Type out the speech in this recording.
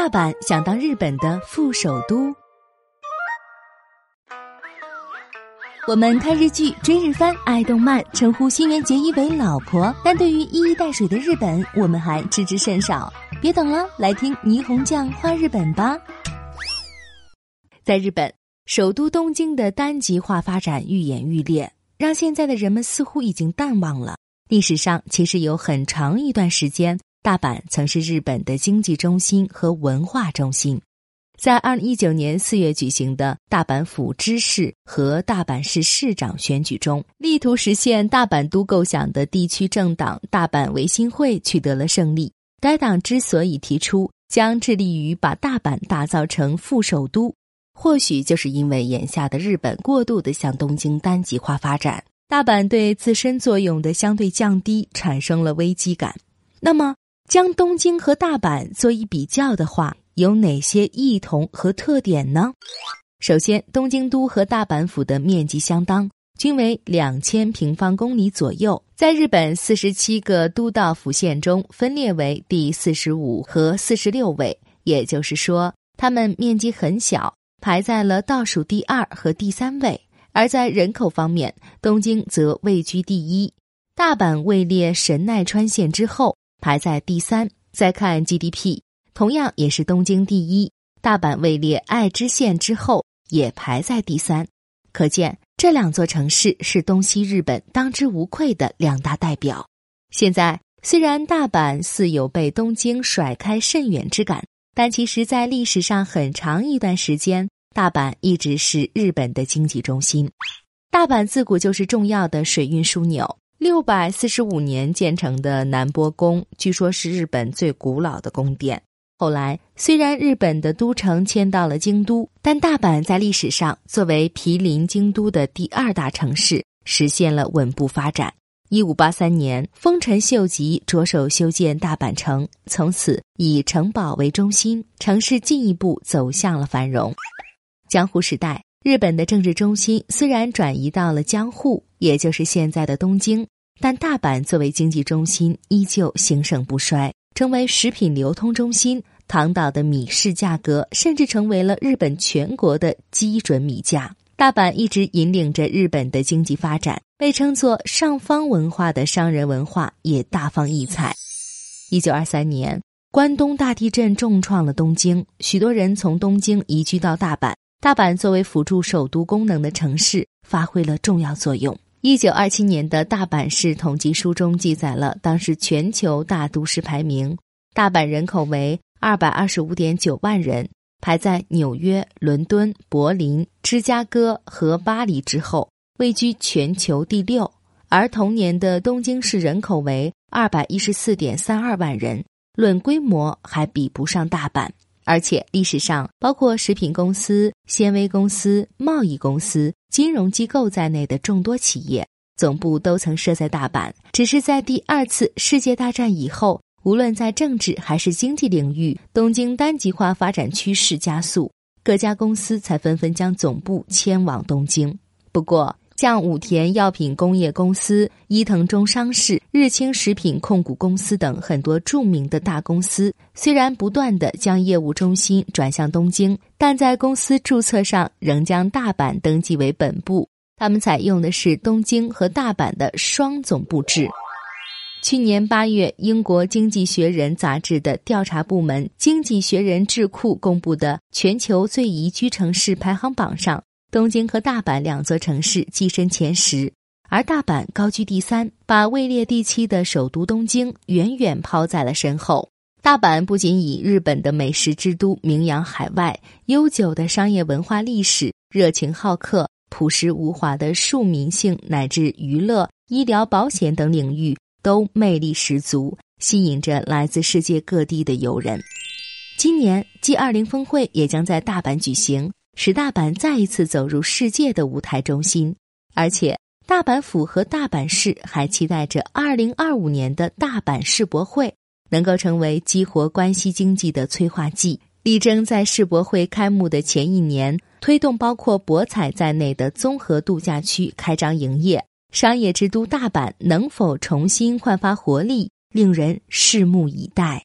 大阪想当日本的副首都。我们看日剧、追日番、爱动漫，称呼新垣结衣为老婆，但对于一衣带水的日本，我们还知之甚少。别等了，来听霓虹酱画日本吧。在日本，首都东京的单极化发展愈演愈烈，让现在的人们似乎已经淡忘了历史上其实有很长一段时间。大阪曾是日本的经济中心和文化中心。在二零一九年四月举行的大阪府知事和大阪市市长选举中，力图实现大阪都构想的地区政党大阪维新会取得了胜利。该党之所以提出将致力于把大阪打造成副首都，或许就是因为眼下的日本过度的向东京单极化发展，大阪对自身作用的相对降低产生了危机感。那么？将东京和大阪做一比较的话，有哪些异同和特点呢？首先，东京都和大阪府的面积相当，均为两千平方公里左右，在日本四十七个都道府县中分列为第四十五和四十六位，也就是说，它们面积很小，排在了倒数第二和第三位。而在人口方面，东京则位居第一，大阪位列神奈川县之后。排在第三，再看 GDP，同样也是东京第一，大阪位列爱知县之后，也排在第三。可见这两座城市是东西日本当之无愧的两大代表。现在虽然大阪似有被东京甩开甚远之感，但其实，在历史上很长一段时间，大阪一直是日本的经济中心。大阪自古就是重要的水运枢纽。六百四十五年建成的南波宫，据说是日本最古老的宫殿。后来，虽然日本的都城迁到了京都，但大阪在历史上作为毗邻京都的第二大城市，实现了稳步发展。一五八三年，丰臣秀吉着手修建大阪城，从此以城堡为中心，城市进一步走向了繁荣。江户时代。日本的政治中心虽然转移到了江户，也就是现在的东京，但大阪作为经济中心依旧兴盛不衰，成为食品流通中心。唐岛的米市价格甚至成为了日本全国的基准米价。大阪一直引领着日本的经济发展，被称作上方文化的商人文化也大放异彩。一九二三年，关东大地震重创了东京，许多人从东京移居到大阪。大阪作为辅助首都功能的城市，发挥了重要作用。一九二七年的大阪市统计书中记载了当时全球大都市排名，大阪人口为二百二十五点九万人，排在纽约、伦敦、柏林、芝加哥和巴黎之后，位居全球第六。而同年的东京市人口为二百一十四点三二万人，论规模还比不上大阪。而且历史上，包括食品公司、纤维公司、贸易公司、金融机构在内的众多企业总部都曾设在大阪。只是在第二次世界大战以后，无论在政治还是经济领域，东京单极化发展趋势加速，各家公司才纷纷将总部迁往东京。不过，像武田药品工业公司、伊藤忠商事、日清食品控股公司等很多著名的大公司，虽然不断的将业务中心转向东京，但在公司注册上仍将大阪登记为本部。他们采用的是东京和大阪的双总部制。去年八月，英国《经济学人》杂志的调查部门《经济学人智库》公布的全球最宜居城市排行榜上。东京和大阪两座城市跻身前十，而大阪高居第三，把位列第七的首都东京远远抛在了身后。大阪不仅以日本的美食之都名扬海外，悠久的商业文化历史、热情好客、朴实无华的庶民性乃至娱乐、医疗保险等领域都魅力十足，吸引着来自世界各地的游人。今年 G 二零峰会也将在大阪举行。使大阪再一次走入世界的舞台中心，而且大阪府和大阪市还期待着二零二五年的大阪世博会能够成为激活关西经济的催化剂，力争在世博会开幕的前一年推动包括博彩在内的综合度假区开张营业。商业之都大阪能否重新焕发活力，令人拭目以待。